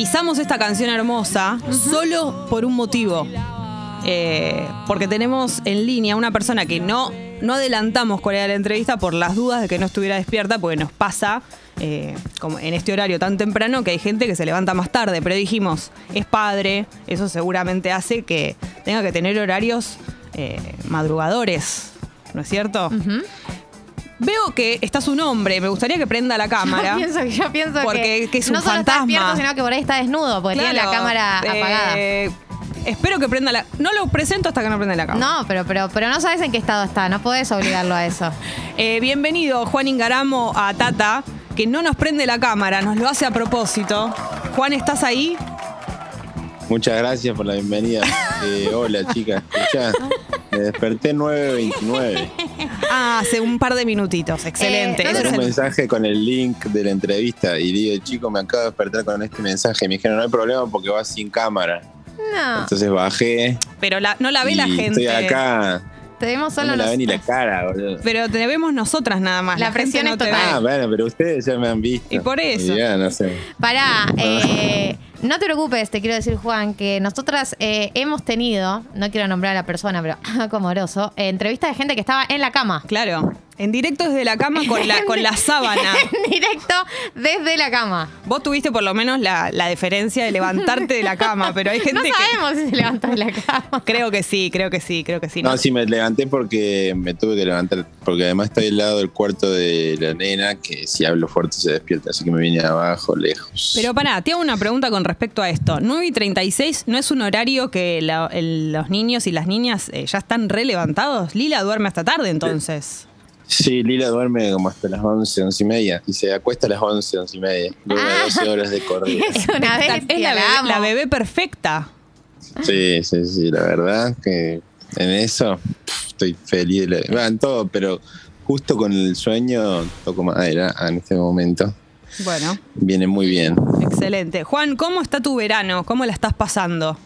pisamos esta canción hermosa solo por un motivo. Eh, porque tenemos en línea una persona que no, no adelantamos cuál era la entrevista por las dudas de que no estuviera despierta, porque nos pasa eh, como en este horario tan temprano que hay gente que se levanta más tarde. Pero dijimos, es padre, eso seguramente hace que tenga que tener horarios eh, madrugadores, ¿no es cierto? Veo que está su nombre, me gustaría que prenda la cámara. Yo pienso, yo pienso Porque- que, que es un no solo está fantasma. despierto, sino que por ahí está desnudo, porque tiene la Claro, cámara eh, apagada. Espero que prenda la. No lo presento hasta que no prenda la cámara. No, pero, pero, pero no sabes en qué estado está, no podés obligarlo a eso. Eh, bienvenido, Juan Ingaramo, a Tata, que no nos prende la cámara, nos lo hace a propósito. Juan, ¿estás ahí? Muchas gracias por la bienvenida. Eh, hola, chicas. Escuchá, me desperté 9.29. Ah, hace un par de minutitos. Excelente. Eh, Ese ¿dónde es un mensaje con el link de la entrevista y digo, chico, me acabo de despertar con este mensaje. Me dijeron, no hay problema porque vas sin cámara. No, Entonces bajé Pero la- no la ve y la gente. estoy acá. te vemos No solo me la los- ve ni la cara, boludo. Pero te vemos nosotras nada más. La gente presión no es total. Ah, bueno, pero ustedes ya me han visto. Y por eso. Y ya, no sé. Pará, eh, no te preocupes, te quiero decir, Juan, que nosotras eh, hemos tenido, no quiero nombrar a la persona, pero como oroso, eh, de gente que estaba en la cama. Claro. En directo desde la cama con la, con la sábana. En directo desde la cama. Vos tuviste por lo menos la, la deferencia de levantarte de la cama, pero hay gente No que. sabemos si se levantó de la cama. Creo que sí, creo que sí, creo que sí. No, sí, me levanté porque me tuve que levantar. Porque además estoy al lado del cuarto de la nena, que si hablo fuerte se despierta. Así que me vine abajo, lejos. Pero pará, te hago una pregunta con respecto a esto. 9 y 36 no es un horario que la- el- los niños y las niñas eh, ya están relevantados. Lila duerme hasta tarde entonces. Sí, Lila duerme como hasta las 11, 11 y media. Y se acuesta a las 11, 11 y media. Duerme Ah. 12 horas de corrido. Es una bestia, es la la bebé, amo. la bebé perfecta. Sí, sí, sí. La verdad que en eso estoy feliz. de la- Va, en todo, pero justo con el sueño toco madera en este momento. Bueno, Viene muy bien. excelente. Juan, ¿cómo está tu verano? ¿Cómo la estás pasando?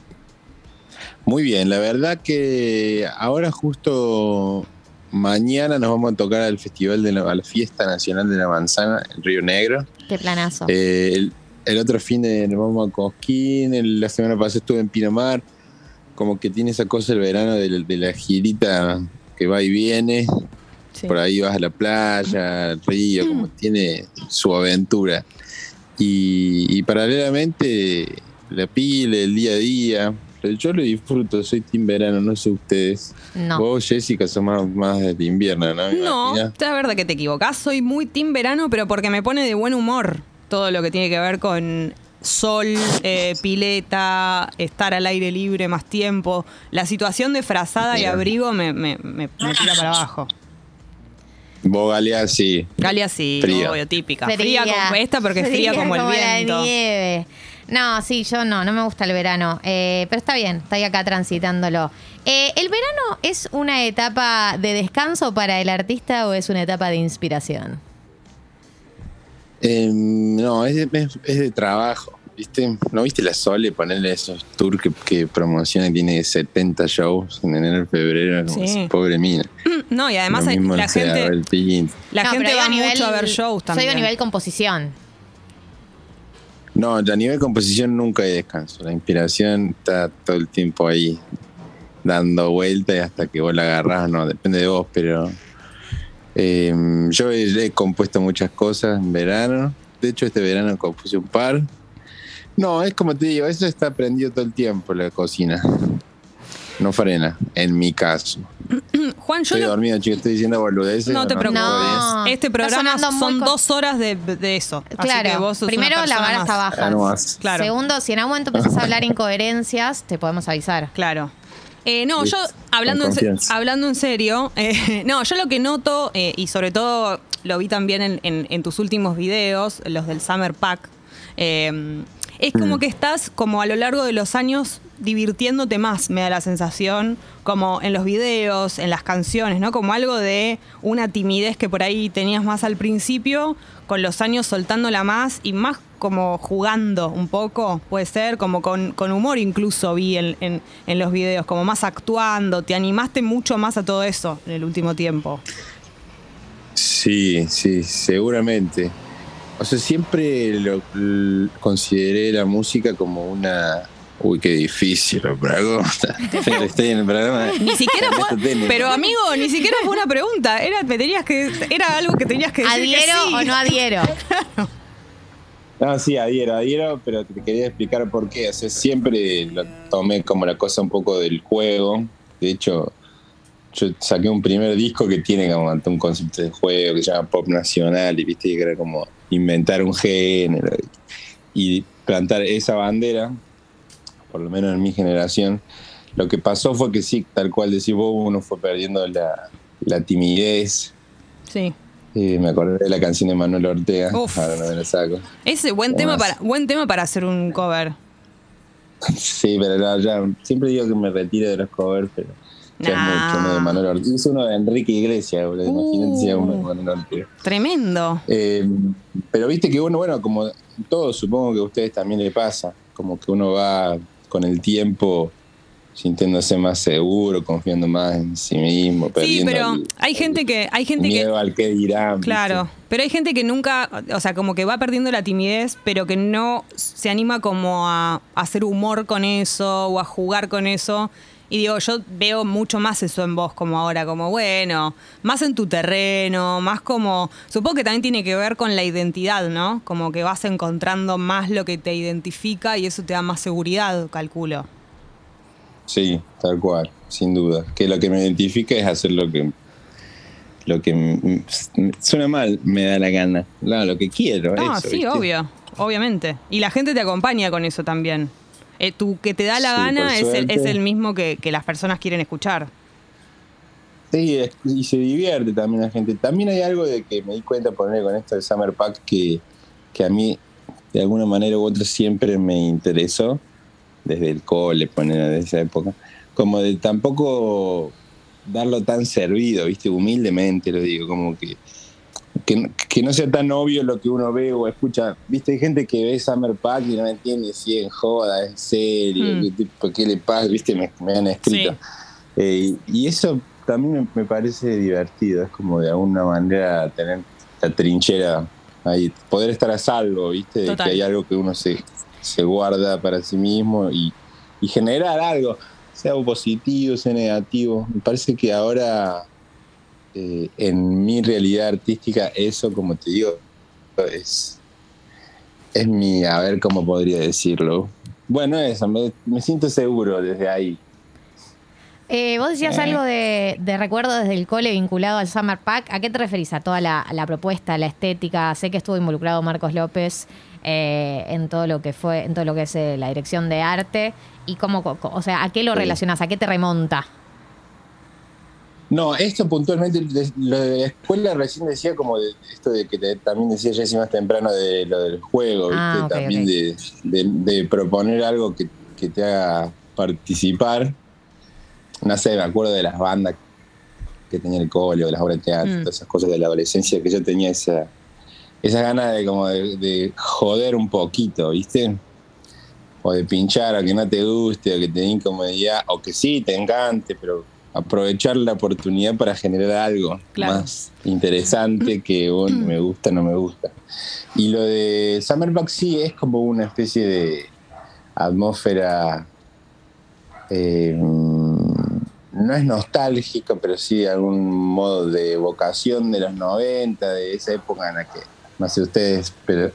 Muy bien, la verdad que ahora justo mañana nos vamos a tocar al Festival de la, a la Fiesta Nacional de la Manzana en Río Negro. Qué planazo. Eh, el, el otro fin de nos vamos a Cosquín, el- la semana pasada estuve en Pinamar, como que tiene esa cosa el verano de, la- de la girita que va y viene, Sí. por ahí vas a la playa, al río, como tiene su aventura. Y, y paralelamente la pila, el día a día, pero yo lo disfruto, soy team verano, no sé ustedes. No. Vos, Jessica, sos más, más del invierno, ¿no? No, la verdad que te equivocás. Soy muy team verano, pero porque me pone de buen humor todo lo que tiene que ver con sol, eh, pileta, estar al aire libre más tiempo. La situación de frazada y abrigo me, me- me- me tira para abajo. Vos, Galea, sí. Galia sí, Fría. obvio, típica. Fría, como esta porque es fría, como el la viento. nieve. No, sí, yo no, no me gusta el verano. Eh, pero está bien, estoy acá transitándolo. Eh, ¿El verano es una etapa de descanso para el artista o es una etapa de inspiración? Eh, no, es de, es- es de trabajo, ¿viste? ¿No viste la Sole ponerle esos tours que, que promociona y tiene 70 shows en enero y febrero? Como Sí. esa Pobre mina. No, y además la gente, Abel Pinto. la No, gente va a mucho a ver shows también. digo a nivel composición. No, a nivel composición nunca hay descanso. La inspiración está todo el tiempo ahí dando vueltas hasta que vos la agarrás. No, depende de vos, pero eh, yo he, he compuesto muchas cosas en verano. De hecho, este verano compuse un par. No, es como te digo, eso está prendido todo el tiempo la cocina. No frena, en mi caso. Juan, yo Estoy lo- dormido, chicos, estoy diciendo boludeces. no te ¿o preocupes. No. Este programa son co- dos horas de, de eso. Así Claro, que vos sos primero una la vara está Ah, baja. más. Claro. Segundo, si en algún momento empezás a hablar incoherencias, te podemos avisar. Claro. Eh, no, yo hablando en, hablando en serio, eh, no, yo lo que noto, eh, y sobre todo lo vi también en, en- en tus últimos videos, los del Summer Pack, eh, es como que estás como a lo largo de los años divirtiéndote más, me da la sensación, como en los videos, en las canciones, ¿no? Como algo de una timidez que por ahí tenías más al principio, con los años soltándola más y más como jugando un poco, puede ser, como con, con humor incluso vi en, en- en los videos, como más actuando, te animaste mucho más a todo eso en el último tiempo. Sí, sí, seguramente. o sea, siempre lo, consideré la música como una. Uy, qué difícil, pero estoy en el programa. Ni siquiera fue, pero amigo, ni siquiera fue una pregunta. Era, me tenías que, era algo que tenías que decir. que ¿Adhiero sí. o no adhiero? No, sí, adhiero, adhiero, pero te quería explicar por qué. O sea, siempre lo tomé como la cosa un poco del juego. De hecho, yo saqué un primer disco que tiene como un concepto de juego que se llama Pop Nacional y viste que era como inventar un género y plantar esa bandera, por lo menos en mi generación. Lo que pasó fue que sí, tal cual decís vos, uno fue perdiendo la, la timidez. Sí. Eh, me acordé de la canción de Manuel Ortega, Uf. ahora no me la saco. Ese buen tema para, buen tema para hacer un cover. Sí, pero no, ya, siempre digo que me retire de los covers, pero ya es Nah. mucho uno de Manuel Ortega. Hice uno de Enrique Iglesias, boludo. Imagínate si era uno de Uh. Manuel Ortega. Tremendo. Eh, pero viste que uno, bueno, como todo, supongo que a ustedes también le pasa, como que uno va con el tiempo sintiéndose más seguro, confiando más en sí mismo, Sí, pero el- hay gente que, hay gente que, miedo al que dirán. ¿viste? Claro, pero hay gente que nunca, o sea, como que va perdiendo la timidez, pero que no se anima como a, a hacer humor con eso o a jugar con eso. Y digo, yo veo mucho más eso en vos como ahora, como bueno, más en tu terreno, más como, supongo que también tiene que ver con la identidad, ¿no? Como que vas encontrando más lo que te identifica y eso te da más seguridad, calculo. Sí, tal cual, sin duda. Que lo que me identifica es hacer lo que lo que suena mal, me da la gana. No, lo que quiero. Ah, eso, sí, ¿viste? obvio, obviamente. Y la gente te acompaña con eso también. Eh, tu que te da la Sí, gana es el, es el mismo que, que las personas quieren escuchar. Sí, es- y se divierte también la gente. También hay algo de que me di cuenta poner con esto del Summer Pack que, que a mí, de alguna manera u otra, siempre me interesó, desde el cole, poner de esa época, como de tampoco darlo tan servido, ¿viste? Humildemente lo digo, como que, que, que no sea tan obvio lo que uno ve o escucha. ¿Viste? Hay gente que ve Summer Pack y no entiende si es joda, es serio, Hmm. qué, tipo, qué le pasa, ¿viste? Me, me han escrito. Sí. Eh, y eso también me, me parece divertido, es como de alguna manera tener la trinchera ahí, poder estar a salvo, ¿viste? De Total. que hay algo que uno se, se guarda para sí mismo y, y generar algo, sea positivo, sea negativo. Me parece que ahora eh, en mi realidad artística eso, como te digo, es, es mi, a ver cómo podría decirlo. Bueno, eso, me, me siento seguro desde ahí. Eh, vos decías Eh. algo de, de recuerdo desde el cole vinculado al Summer Pack. ¿A qué te referís? ¿A toda la, la propuesta, la estética? Sé que estuvo involucrado Marcos López eh, en todo lo que fue, en todo lo que es la dirección de arte. ¿Y cómo, o sea, a qué lo relacionás? ¿A qué te remonta? No, esto puntualmente, lo de la escuela recién decía como de esto de que te- también decía Jessy más temprano de lo del juego, ¿viste? Ah, ok, también. De, de- de proponer algo que, que te haga participar. No sé, me acuerdo de las bandas que tenía el cole, o de las obras de teatro, Mm. todas esas cosas de la adolescencia, que yo tenía esa, esa gana de como de, de joder un poquito, ¿viste? O de pinchar, o que no te guste, o que te incomodidad, o que sí, te encante, pero aprovechar la oportunidad para generar algo Claro. más interesante que bueno, me gusta, no me gusta. Y lo de Summerback sí es como una especie de atmósfera, eh, no es nostálgica, pero sí de algún modo de evocación de los 90, de esa época en la que, no sé ustedes, pero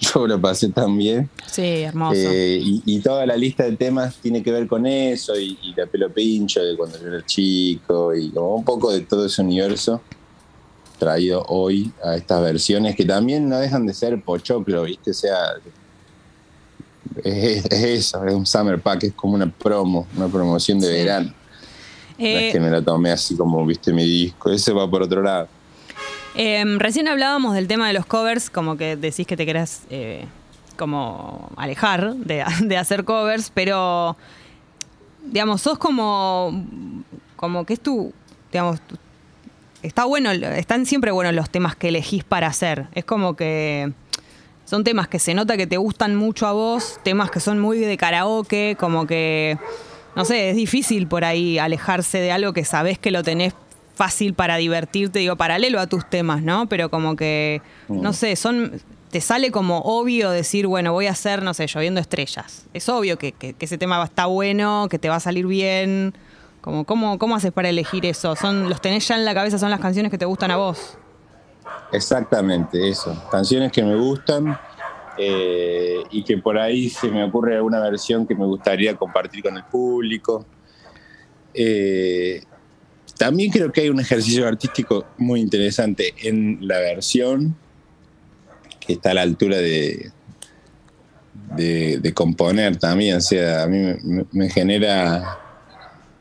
yo, yo lo pasé tan bien. Sí, hermoso. Eh, y, y toda la lista de temas tiene que ver con eso, y, y la pelo pincho de cuando yo era chico, y como un poco de todo ese universo traído hoy a estas versiones que también no dejan de ser pochoclo, ¿viste? O sea, es, es eso, es un summer pack, es como una promo, una promoción de Sí. verano. no Eh, es que me la tomé así como, viste, mi disco, ese va por otro lado. Em, recién hablábamos del tema de los covers, como que decís que te querés eh, como alejar de, hacer covers, pero digamos, sos como, como que es tu, digamos, está bueno, están siempre buenos los temas que elegís para hacer. Es como que son temas que se nota que te gustan mucho a vos, temas que son muy de karaoke, como que, no sé, es difícil por ahí alejarse de algo que sabés que lo tenés fácil para divertirte, digo, paralelo a tus temas, ¿no? Pero como que, no sé, son, te sale como obvio decir, bueno, voy a hacer, no sé, lloviendo estrellas. Es obvio que, que- que ese tema está bueno, que te va a salir bien. Como, ¿cómo, ¿Cómo haces para elegir eso? ¿Son, ¿Los tenés ya en la cabeza? ¿Son las canciones que te gustan a vos? Exactamente, eso. Canciones que me gustan eh, y que por ahí se me ocurre alguna versión que me gustaría compartir con el público. Eh, también creo que hay un ejercicio artístico muy interesante en la versión que está a la altura de, de, componer también. O sea, a mí me genera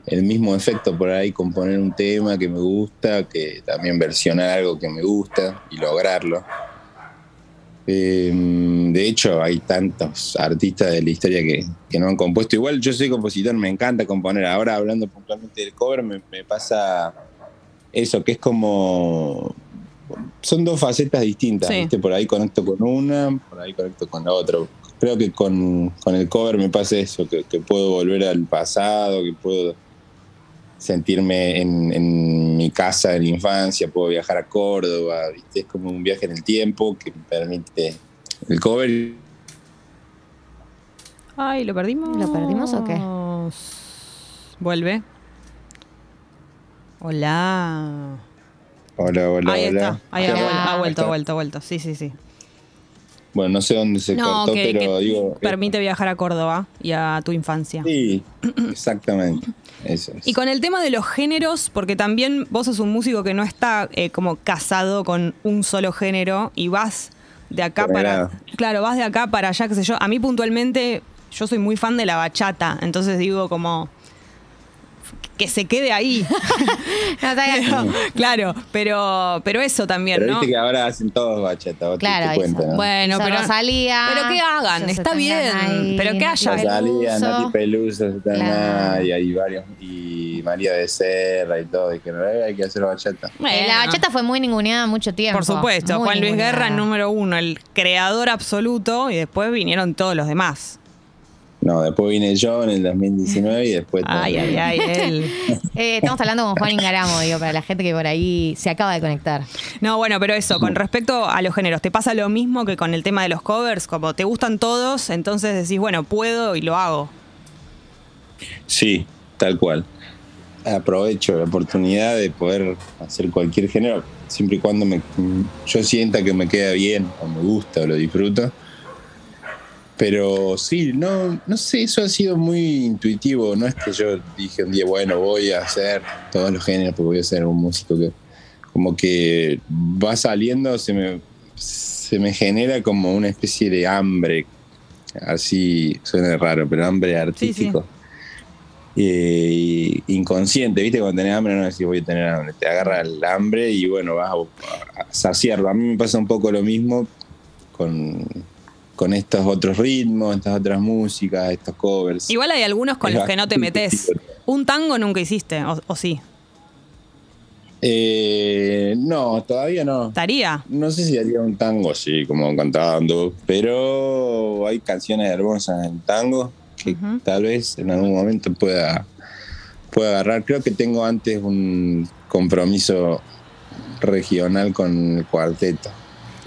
el mismo efecto por ahí componer un tema que me gusta, que también versionar algo que me gusta y lograrlo. Eh, de hecho, hay tantos artistas de la historia que, que no han compuesto. Igual yo soy compositor, me encanta componer. Ahora hablando puntualmente del cover, me, me pasa eso, que es como... Son dos facetas distintas, Sí. ¿viste? Por ahí conecto con una, por ahí conecto con la otra. Creo que con, con el cover me pasa eso, que, que puedo volver al pasado, que puedo sentirme en, en mi casa en la infancia, puedo viajar a Córdoba, ¿viste? es como un viaje en el tiempo que me permite el cover. Ay, ¿lo perdimos? ¿Lo perdimos o qué? Vuelve. Hola. Hola, hola, Ahí hola. está. Ahí ha, Hola. vuel- ha vuelto, ha vuelto, ha vuelto. Sí, sí, sí. Bueno, no sé dónde se no, cortó, que, pero que digo... eh, permite viajar a Córdoba y a tu infancia. Sí, exactamente. Eso es. Y con el tema de los géneros, porque también vos sos un músico que no está eh, como casado con un solo género y vas de acá Por para. Claro, vas de acá para allá, qué sé yo. A mí puntualmente, yo soy muy fan de la bachata, entonces digo como. Que se quede ahí. No. Pero, claro, pero, pero eso también, Pero ¿no? viste que ahora hacen todos te Claro, diste cuenta, eso. ¿no? Bueno, pero. Rosalía, Pero que hagan, está bien. Pero que haya. Rosalía. Nati Peluso, Claro. y hay varios, y María de Serra y todo, dijeron, "Eh, hay que hacer bachata. Eh, Bueno. La bachata fue muy ninguneada mucho tiempo. Por supuesto, Muy Juan Luis ninguneada. Guerra, número uno, el creador absoluto, y después vinieron todos los demás. No, después vine yo en el 2019 y después... Ay, ay, ay, él. Eh, estamos hablando con Juan Ingaramo, digo, para la gente que por ahí se acaba de conectar. No, bueno, pero eso, con respecto a los géneros, ¿te pasa lo mismo que con el tema de los covers? Como te gustan todos, entonces decís, bueno, puedo y lo hago. Sí, tal cual. Aprovecho la oportunidad de poder hacer cualquier género, siempre y cuando me, yo sienta que me queda bien, o me gusta, o lo disfruto. Pero sí, no, no sé, eso ha sido muy intuitivo. No es que yo dije un día, bueno, voy a hacer todos los géneros porque voy a ser un músico que como que va saliendo, se me, se me genera como una especie de hambre. Así suena raro, pero hambre artístico. Eh, inconsciente, ¿viste? Cuando tenés hambre no decís voy a tener hambre, te agarra el hambre y bueno, vas a, a saciarlo. A mí me pasa un poco lo mismo con, con estos otros ritmos, estas otras músicas, estos covers. Igual hay algunos con Es los que no te metes. Un tango nunca hiciste, o, o sí. Eh, no, todavía no. ¿Estaría? No sé si haría un tango así como cantando, pero hay canciones hermosas en tango que tal vez en algún momento pueda, pueda agarrar. Creo que tengo antes un compromiso regional con el cuarteto.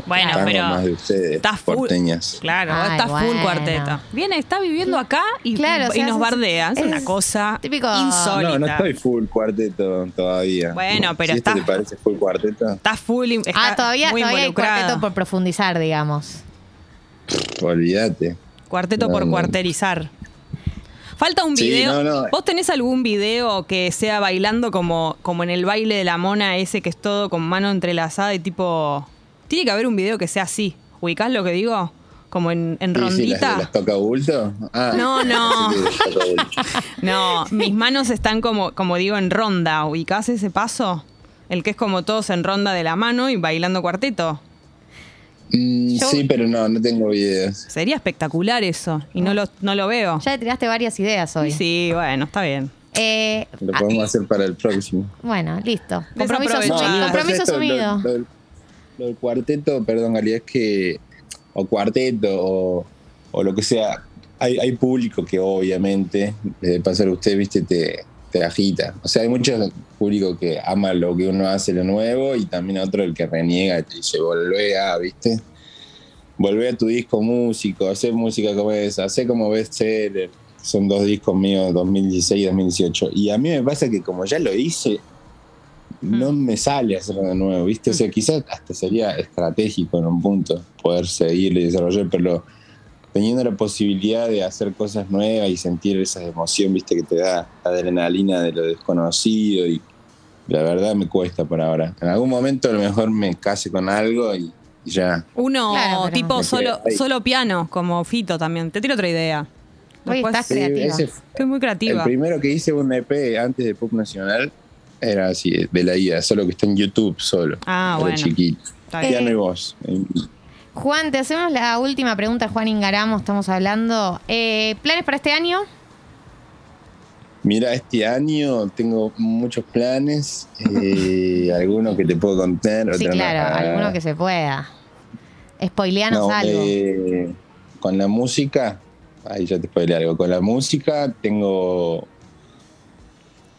Bueno, Tango pero. más de ustedes, full. porteñas. Claro, Ay, estás full bueno. cuarteto. Viene, está viviendo acá y, Claro, o y sea, nos bardea. Es, es una cosa típico- insólita. No, no estoy full cuarteto todavía. Bueno, pero si está- te parece full cuarteto? Estás full. está ah, todavía, muy todavía hay cuarteto por profundizar, digamos. Olvídate. Cuarteto No, por no. cuarterizar. Falta un Sí, video. no, no. ¿Vos tenés algún video que sea bailando como, como en el baile de la mona ese que es todo con mano entrelazada y tipo... Tiene que haber un video que sea así. ¿Ubicás lo que digo? Como en, en sí, rondita. las, las toca bulto. Ah, No, no. No, mis manos están como, como digo, en ronda. ¿Ubicás ese paso? El que es como todos en ronda de la mano y bailando cuarteto. Mm, Sí, pero no, no tengo videos. Sería espectacular eso. Y no lo, no lo veo. Ya le tiraste varias ideas hoy. Sí, bueno, está bien. Eh, Lo ah, podemos hacer para el próximo. bueno, listo. Compromiso. No, compromiso esto, lo- asumido. Lo, del- lo del cuarteto, perdón, Gali, es que, o cuarteto, o, o lo que sea, hay, hay público que obviamente, de pasar a usted, viste, te, te agita. O sea, hay mucho público que ama lo que uno hace, lo nuevo, y también otro el que reniega y se vuelve a, viste. volvé a tu disco músico, hacer música como esa, hacer como bestseller. Son dos discos míos, 2016 y 2018. Y a mí me pasa que como ya lo hice, no me sale hacerlo de nuevo, ¿viste? O sea, quizás hasta sería estratégico en un punto poder seguirlo y desarrollar, pero teniendo la posibilidad de hacer cosas nuevas y sentir esa emoción, ¿viste? Que te da la adrenalina de lo desconocido y la verdad me cuesta por ahora. En algún momento a lo mejor me case con algo y, y ya. Uno Claro, tipo solo, solo piano, como Fito también. Te tiro otra idea. Hoy estás creativa. ese fue- Estoy muy el creativa. primero que hice un EP antes de Pop Nacional era así, de la ida, solo que está en YouTube solo. Ah, bueno. chiquito. Piano y voz. Juan, te hacemos la última pregunta, Juan Ingaramo, estamos hablando. Eh, ¿Planes para este año? Mira, este año tengo muchos planes, eh, algunos que te puedo contar. Sí, claro, Ah, alguno que se pueda. Spoileanos no, algo. eh, con la música, ahí ya te spoilé algo. Con la música tengo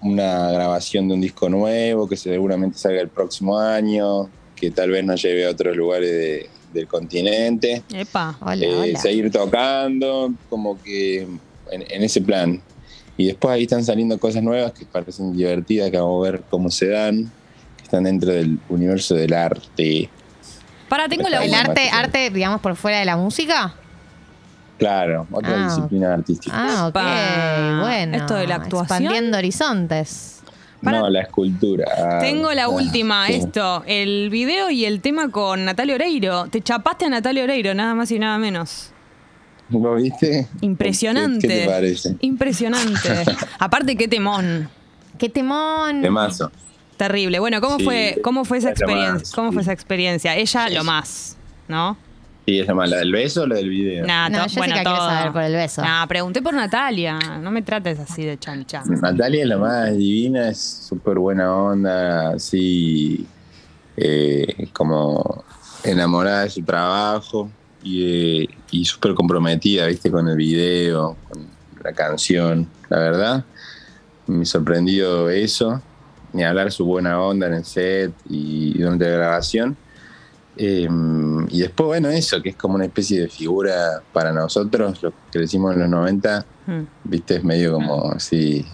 una grabación de un disco nuevo que seguramente salga el próximo año, que tal vez nos lleve a otros lugares de- del continente. Epa. Hola, Eh, hola. seguir tocando, como que en, en ese plan. Y después ahí están saliendo cosas nuevas que parecen divertidas, que vamos a ver cómo se dan, que están dentro del universo del arte. Para, tengo la ¿El arte, arte, digamos, por fuera de la música? Claro, otra Ah, disciplina artística. Ah, ok, bueno. Esto de la actuación. Expandiendo horizontes. para- No, la escultura. Tengo la ah, última, sí. esto, el video y el tema con Natalia Oreiro. Te chapaste a Natalia Oreiro, nada más y nada menos. ¿Lo viste? Impresionante. ¿Qué, qué te parece? Impresionante. Aparte, qué temón. ¡Qué temón! Temazo. Terrible. Bueno, ¿cómo Sí, fue, cómo fue esa experiencia? más, ¿Cómo fue esa experiencia? Ella Sí, lo más, ¿no? Sí, es la más, la del beso o la del video. Nah, No, Jessica bueno, quiere todo. saber por el beso. Nah, pregunté por Natalia. No me trates así de chancha. Natalia es la más divina, es súper buena onda, así eh, como enamorada de su trabajo y, eh, y súper comprometida, viste, con el video, con la canción. La verdad, me sorprendió eso, ni hablar su buena onda en el set y durante la grabación. Eh, y después, bueno, eso, que es como una especie de figura para nosotros, los que crecimos en los 90, Hmm. viste, es medio como así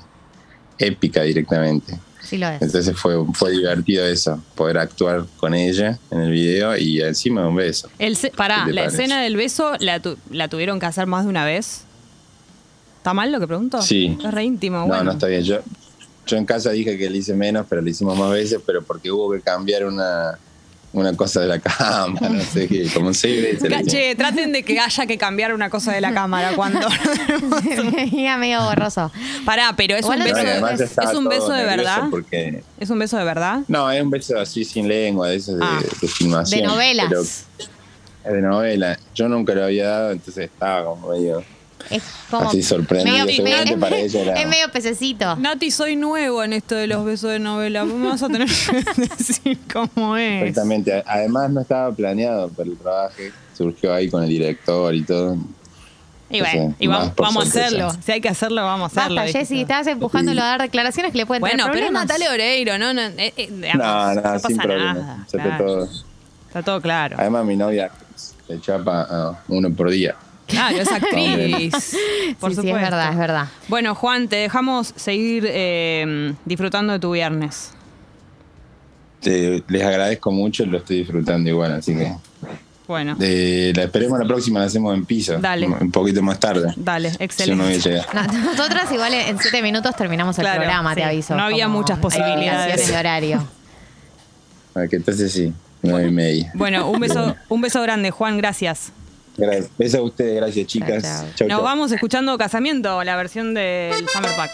épica directamente. Sí lo es. Entonces fue, fue divertido eso, poder actuar con ella en el video y encima un beso. El pará, ¿Qué te la parece? escena del beso la, tu- la tuvieron que hacer más de una vez. ¿Está mal lo que pregunto? Sí. Es re íntimo, No, bueno. no está bien. Yo, yo en casa dije que le hice menos, pero le hicimos más veces, pero porque hubo que cambiar una, una cosa de la cama, no sé qué, como le hicimos. Che, traten de que haya que cambiar una cosa de la cámara cuando. Venía medio borroso. Pará, pero es un beso, yo es, un beso de verdad. Porque, Es un beso de verdad. no, es un beso así sin lengua, de esos de, Ah. de filmación. De novelas. pero de novela. Yo nunca lo había dado, entonces estaba como medio Es como. así sorprendido. medio- Seguramente para ella era. Es medio pececito. Nati, soy nuevo en esto de los besos de novela. Vos me vas a tener que decir cómo es. Exactamente. A- Además no estaba planeado para el trabajo. Surgió ahí con el director y todo. Y bueno, y vamos, más por vamos a sorpresa. hacerlo. Si hay que hacerlo, vamos a hacerlo. Basta, Jessy, estabas empujándolo a dar declaraciones que le pueden Bueno, traer pero es problemas. Natalia Oreiro, ¿no? no, eh, eh, digamos, No, no, pasa sin problema. nada, Se fue claro. todo. Está todo claro. Además mi novia se chapa uno por día. Claro, es actriz. Por sí, supuesto. sí, es verdad, es verdad. Bueno, Juan, te dejamos seguir eh, disfrutando de tu viernes. Te- les agradezco mucho, lo estoy disfrutando igual, así que Bueno, la esperemos la próxima, la hacemos en piso. Dale. Un poquito más tarde. dale, Si no excelente. No, nosotras igual en siete minutos terminamos el Claro, programa, te aviso. No había muchas posibilidades. de horario. Ah, que entonces sí, nueve y media. Bueno, un beso, un beso grande, Juan, gracias. Gracias. Besos a ustedes, gracias chicas. Chau, Nos chau. vamos escuchando Casamiento, la versión del Summer Pack.